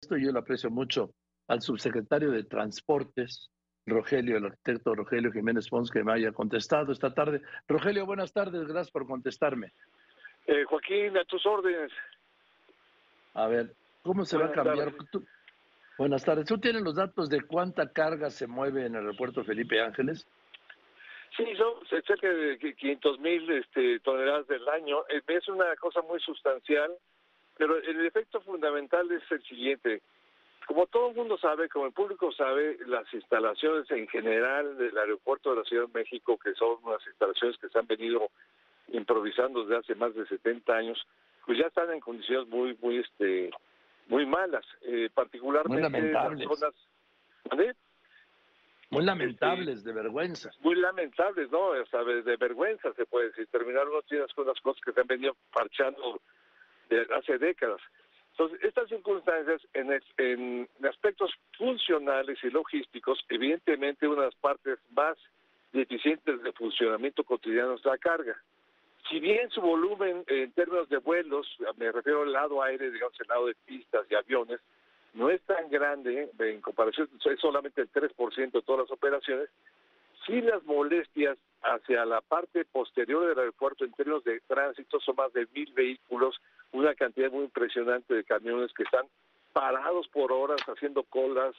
esto yo lo aprecio mucho al subsecretario de Transportes, Rogelio, el arquitecto Rogelio Jiménez Pons, que me haya contestado esta tarde. Rogelio, buenas tardes, gracias por contestarme. Eh, Joaquín, a tus órdenes. A ver, ¿cómo se va a cambiar? buenas tardes. ¿Tú tienes los datos de cuánta carga se mueve en el aeropuerto Felipe Ángeles? Sí, son cerca de 500 mil este, toneladas del año. Es una cosa muy sustancial, pero el efecto fundamental es el siguiente. Como todo el mundo sabe, como el público sabe, las instalaciones en general del aeropuerto de la Ciudad de México, que son unas instalaciones que se han venido improvisando desde hace más de 70 años, pues ya están en condiciones muy, muy, este, muy malas, eh, particularmente muy lamentables. zonas. Muy lamentables, de vergüenza. Muy lamentables, ¿no? O sea, de, vergüenza se puede decir. Terminar uno tiene unas cosas que se han venido parchando de hace décadas. Entonces, estas circunstancias en, en aspectos funcionales y logísticos, evidentemente una de las partes más deficientes de funcionamiento cotidiano es la carga si bien su volumen en términos de vuelos, me refiero al lado aéreo, digamos, el lado de pistas y aviones, no es tan grande en comparación, es solamente el 3% de todas las operaciones, sí las molestias hacia la parte posterior del aeropuerto en términos de tránsito son más de mil vehículos, una cantidad muy impresionante de camiones que están parados por horas haciendo colas,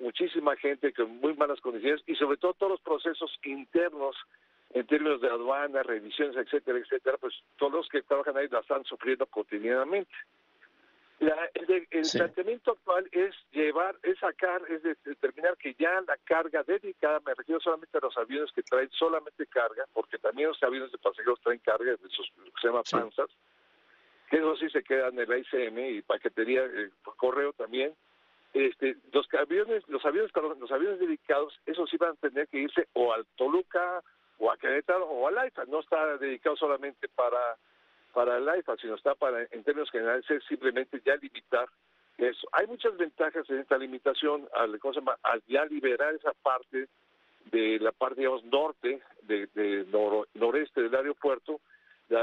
muchísima gente con muy malas condiciones y sobre todo todos los procesos internos en términos de aduana, revisiones, etcétera, etcétera, pues todos los que trabajan ahí la están sufriendo cotidianamente. El, planteamiento actual es llevar, es sacar, es determinar que ya la carga dedicada, me refiero solamente a los aviones que traen solamente carga, porque también los aviones de pasajeros traen carga, de esos que se llama panzas, que eso sí se quedan en el ICM y paquetería eh, por correo también. Este, los aviones, los aviones, los aviones dedicados, esos sí van a tener que irse o al Toluca, o a Querétaro o al AIFA. No está dedicado solamente para, para el AIFA, sino está para, en términos generales, es simplemente ya limitar eso. Hay muchas ventajas en esta limitación al, al ya liberar esa parte de la parte, digamos, norte, de, noreste del aeropuerto,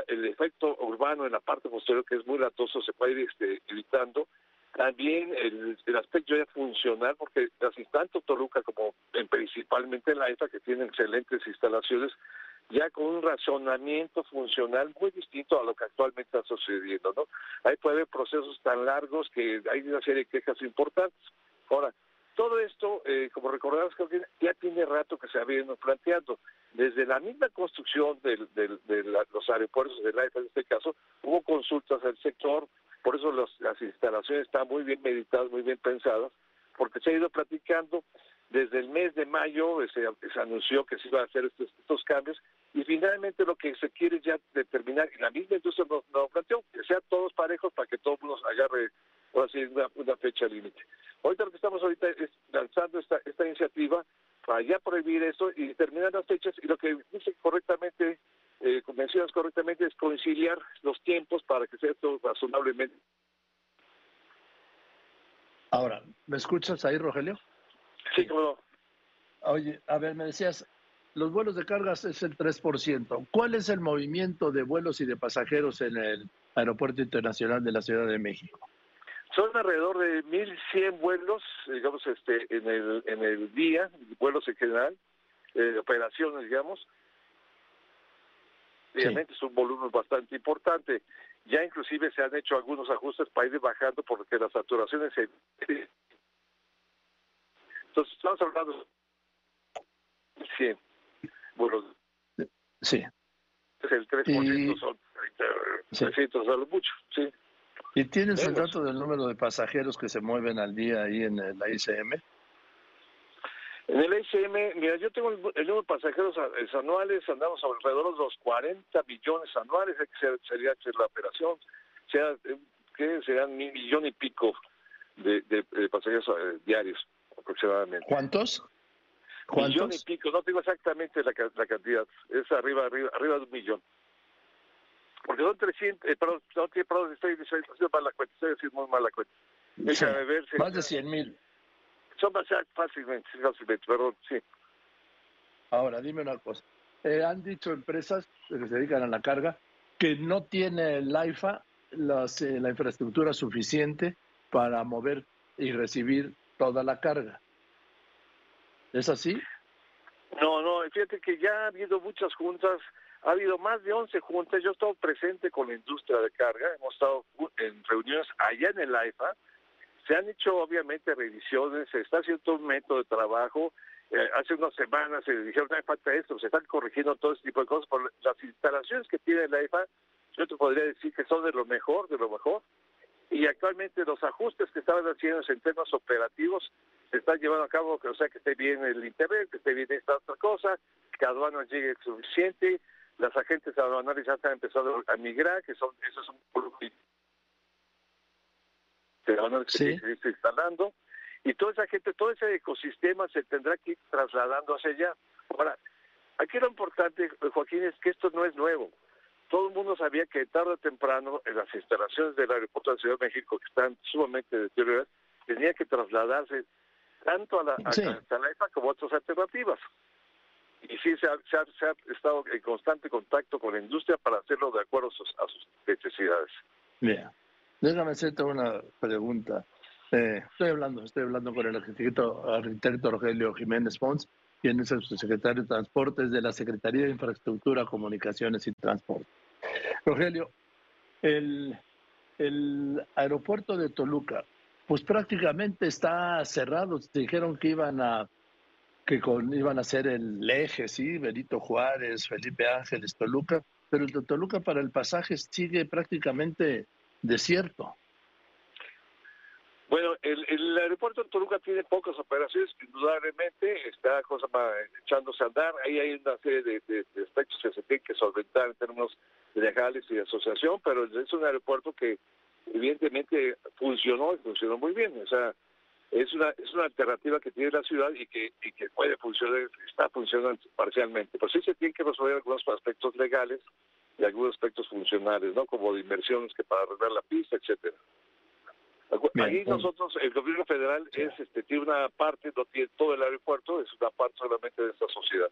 el efecto urbano en la parte posterior, que es muy latoso, se puede ir este, evitando también el, aspecto ya funcional, porque tanto Toluca como principalmente la EFA, que tiene excelentes instalaciones, ya con un razonamiento funcional muy distinto a lo que actualmente está sucediendo, ¿no? Ahí puede haber procesos tan largos que hay una serie de quejas importantes. Ahora, todo esto, eh, como recordamos, que ya tiene rato que se ha venido planteando. Desde la misma construcción de los aeropuertos de la EFA, en este caso, hubo consultas al sector, por eso las instalaciones están muy bien meditadas, muy bien pensadas, porque se ha ido platicando desde el mes de mayo, se, anunció que se iban a hacer estos, cambios, y finalmente lo que se quiere ya determinar, y la misma industria nos, planteó, que sean todos parejos para que todos nos agarre así, una, fecha límite. Ahorita lo que estamos ahorita es lanzando esta, esta iniciativa para ya prohibir esto y determinar las fechas, y lo que dice correctamente eh, mencionas correctamente, es conciliar los tiempos para que sea todo razonablemente. Ahora, ¿me escuchas ahí, Rogelio? Sí, claro. Oye, a ver, me decías, los vuelos de cargas es el 3%. ¿Cuál es el movimiento de vuelos y de pasajeros en el Aeropuerto Internacional de la Ciudad de México? Son alrededor de 1.100 vuelos, digamos, este, en el, en el día, vuelos en general, eh, operaciones, digamos, Obviamente es un volumen bastante importante. Ya inclusive se han hecho algunos ajustes para ir bajando porque las saturaciones se... Entonces estamos hablando de 100 vuelos. Sí. El 3% son 300 a lo mucho, sí. ¿Y tienes el dato del número de pasajeros que se mueven al día ahí en la ICM? En el ICM, mira, yo tengo el, número de pasajeros anuales, andamos alrededor de los 40 millones anuales, que sería la operación, sea, que serán un millón y pico de, pasajeros eh, diarios aproximadamente. ¿Cuántos? ¿Cuántos? Millón y pico, no tengo exactamente la, cantidad, es arriba, arriba, arriba de un millón. Porque son 300, eh, perdón, no, perdón, estoy, diciendo mal la cuenta, estoy diciendo muy mal la cuenta. Más de 100 mil. Son fácilmente, fácilmente, perdón, sí. Ahora, dime una cosa. Eh, han dicho empresas que se dedican a la carga que no tiene el AIFA las, eh, la infraestructura suficiente para mover y recibir toda la carga. ¿Es así? No, no, fíjate que ya ha habido muchas juntas, ha habido más de 11 juntas, yo he estado presente con la industria de carga, hemos estado en reuniones allá en el AIFA, se han hecho obviamente revisiones, se está haciendo un método de trabajo, eh, hace unas semanas se dijeron, no hay falta esto, se están corrigiendo todo ese tipo de cosas, por las instalaciones que tiene la IFA, yo te podría decir que son de lo mejor, de lo mejor, y actualmente los ajustes que estaban haciendo en temas operativos se están llevando a cabo, o sea, que esté bien el internet, que esté bien esta otra cosa, que aduanas llegue suficiente, las agentes aduanales ya están empezando a migrar, que son, esos son que se está instalando, y toda esa gente, todo ese ecosistema se tendrá que ir trasladando hacia allá. Ahora, aquí lo importante, Joaquín, es que esto no es nuevo. Todo el mundo sabía que tarde o temprano en las instalaciones del aeropuerto de Ciudad de México, que están sumamente deterioradas, tenía que trasladarse tanto a la, EFA como a otras alternativas. Y sí, se ha, estado en constante contacto con la industria para hacerlo de acuerdo a sus, necesidades. Bien. Déjame hacerte una pregunta. Eh, estoy hablando, estoy hablando con el arquitecto, arquitecto Rogelio Jiménez Pons, quien es el subsecretario de Transportes de la Secretaría de Infraestructura, Comunicaciones y Transporte. Rogelio, el, el aeropuerto de Toluca, pues prácticamente está cerrado. Dijeron que iban a que con, iban a ser el eje, sí, Benito Juárez, Felipe Ángeles, Toluca, pero el de Toluca para el pasaje sigue prácticamente desierto. Bueno, el, el, aeropuerto de Toluca tiene pocas operaciones, indudablemente está cosa echándose a andar. Ahí hay una serie de, aspectos que se tienen que solventar en términos legales y de asociación, pero es un aeropuerto que evidentemente funcionó y funcionó muy bien. O sea, es una es una alternativa que tiene la ciudad y que, y que puede funcionar, está funcionando parcialmente. Pero sí se tienen que resolver algunos aspectos legales y algunos aspectos funcionales, ¿no? Como de inversiones que para arreglar la pista, etcétera. Ahí nosotros, el gobierno federal es este tiene una parte, no tiene todo el aeropuerto, es una parte solamente de esta sociedad.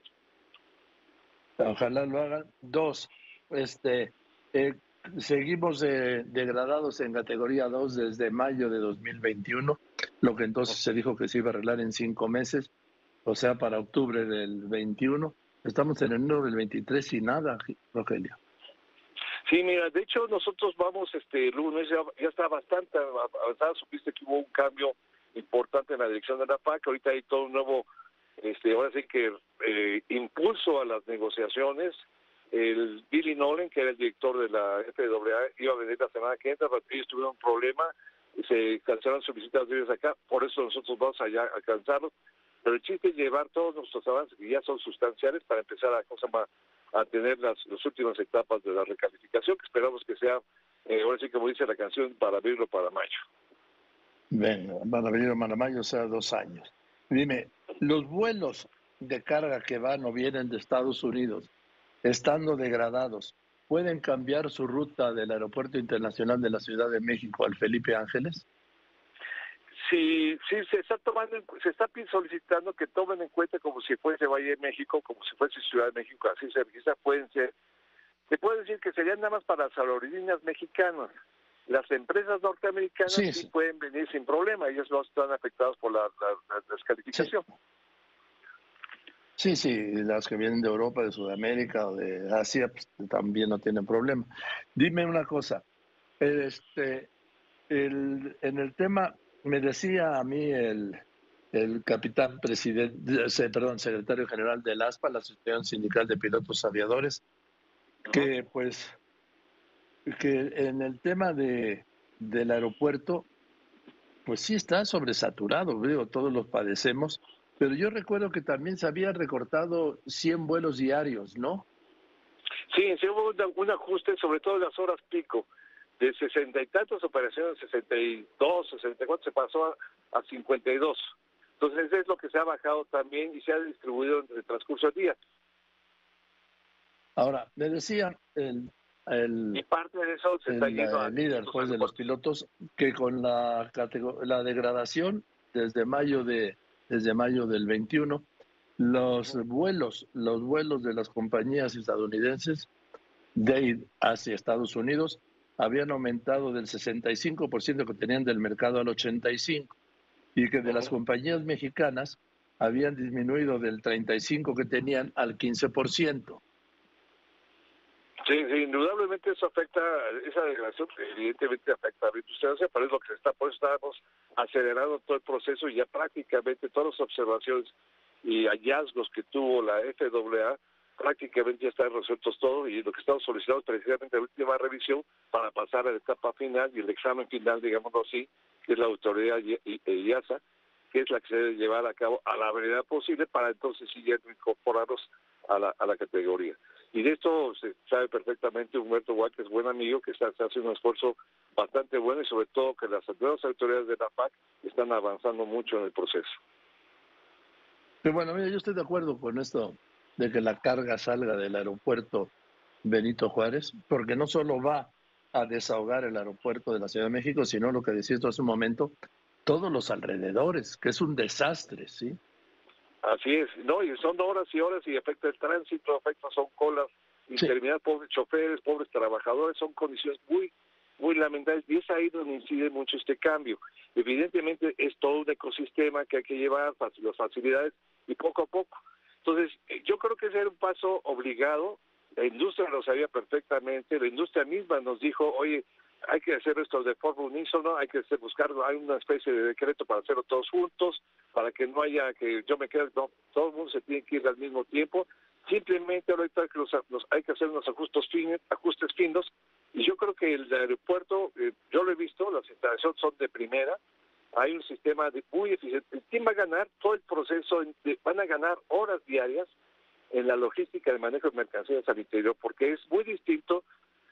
Ojalá lo hagan. Dos, este, eh, seguimos degradados en categoría 2 desde mayo de 2021, lo que entonces se dijo que se iba a arreglar en cinco meses, o sea, para octubre del 21. Estamos en enero del 23 y nada, Rogelio. Sí, mira, de hecho nosotros vamos, este, lunes ya, está bastante avanzado, supiste que hubo un cambio importante en la dirección de la PAC, ahorita hay todo un nuevo, este, ahora sí que eh, impulso a las negociaciones, el Billy Nolan, que era el director de la FAA, iba a venir la semana que entra, pero ellos tuvieron un problema, se cancelaron sus visitas de ellos acá, por eso nosotros vamos allá a alcanzarlos, pero el chiste es llevar todos nuestros avances que ya son sustanciales para empezar a, cosa más, a tener las, últimas etapas de la recalificación, que esperamos que sea, eh, ahora sí como dice la canción, para abril o para mayo. Venga, para abril o para mayo, o sea, dos años. Dime, los vuelos de carga que van o vienen de Estados Unidos, estando degradados, ¿pueden cambiar su ruta del Aeropuerto Internacional de la Ciudad de México al Felipe Ángeles? Sí, sí, se está tomando, se está solicitando que tomen en cuenta como si fuese Valle de México, como si fuese Ciudad de México, así se registra, pueden ser, se puede decir que serían nada más para las aerolíneas mexicanas. Las empresas norteamericanas sí, pueden venir sin problema, ellos no están afectados por la, descalificación. Sí. Sí. las que vienen de Europa, de Sudamérica o de Asia pues, también no tienen problema. Dime una cosa, este, el, en el tema me decía a mí el, capitán presidente, perdón, secretario general del ASPA, la Asociación Sindical de Pilotos Aviadores, que pues que en el tema de, del aeropuerto, pues sí está sobresaturado, veo, todos los padecemos, pero yo recuerdo que también se había recortado 100 vuelos diarios, ¿no? Sí, sí hubo un ajuste, sobre todo en las horas pico de sesenta y tantas operaciones, 62, 64, se pasó a, a 52. Entonces es lo que se ha bajado también y se ha distribuido en el transcurso del día. Ahora, me decía el, el, y parte de eso se está el líder pues, de los pilotos que con la, la degradación desde mayo de desde mayo del 21 los vuelos los vuelos de las compañías estadounidenses de ir hacia Estados Unidos habían aumentado del 65% que tenían del mercado al 85%. y que de las compañías mexicanas habían disminuido del 35 que tenían al 15%. Sí, indudablemente eso afecta, esa degradación evidentemente afecta a la industria, pero es lo que se está, por eso estamos acelerando todo el proceso y ya prácticamente todas las observaciones y hallazgos que tuvo la FAA prácticamente ya están resueltos todos y lo que estamos solicitando es precisamente la última revisión para pasar a la etapa final y el examen final, digámoslo así, que es la autoridad IASA, que es la que se debe llevar a cabo a la brevedad posible para entonces sí ya a la, a la categoría. Y de esto se sabe perfectamente Humberto Guay, que es buen amigo, que está, haciendo un esfuerzo bastante bueno y sobre todo que las nuevas autoridades de la PAC están avanzando mucho en el proceso. Pero bueno, mira, yo estoy de acuerdo con esto de que la carga salga del aeropuerto Benito Juárez, porque no solo va a desahogar el aeropuerto de la Ciudad de México, sino lo que decías hace un momento, todos los alrededores, que es un desastre, ¿sí? Así es, no, y son horas y horas y afecta el tránsito, afecta, son colas interminables, pobres choferes, pobres trabajadores, son condiciones muy, muy lamentables y es ahí donde incide mucho este cambio. Evidentemente es todo un ecosistema que hay que llevar, las facilidades y poco a poco. Entonces, eh, yo creo que ese era un paso obligado, la industria lo sabía perfectamente, la industria misma nos dijo, oye, hay que hacer esto de forma unísono, hay que buscar, hay una especie de decreto para hacerlo todos juntos, para que no haya que yo me quede, no, todo el mundo se tiene que ir al mismo tiempo. Simplemente ahorita que los, hay que hacer unos ajustes finos, ajustes finos, y yo creo que el aeropuerto, eh, yo lo he visto, las instalaciones son de primera, hay un sistema de muy eficiente. ¿Quién va a ganar? Todo el proceso, van a ganar horas diarias en la logística de manejo de mercancías al interior, porque es muy distinto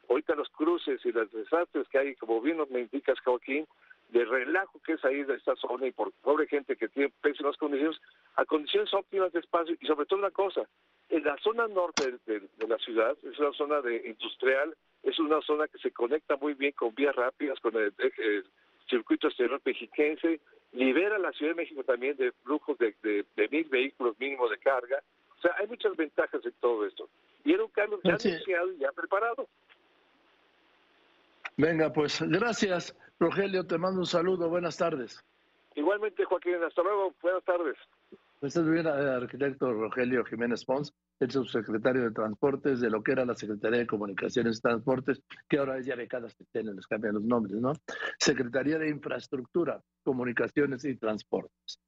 ahorita los cruces y los desastres que hay, como bien me indicas, Joaquín, de relajo que es ahí de esta zona y por pobre gente que tiene pésimas condiciones, a condiciones óptimas de espacio y sobre todo una cosa, en la zona norte de, la ciudad, es una zona de industrial, es una zona que se conecta muy bien con vías rápidas, con el, circuito exterior mexiquense, libera la Ciudad de México también de flujos de, de, mil vehículos mínimos de carga, o sea, hay muchas ventajas en todo esto. Y era un cambio ya anunciado y ya preparado. Venga, pues gracias, Rogelio. Te mando un saludo. Buenas tardes. Igualmente, Joaquín. Hasta luego. Buenas tardes. Este es el arquitecto Rogelio Jiménez Pons, el subsecretario de Transportes de lo que era la Secretaría de Comunicaciones y Transportes, que ahora es ya de cada tienen, les cambian los nombres, ¿no? Secretaría de Infraestructura, Comunicaciones y Transportes.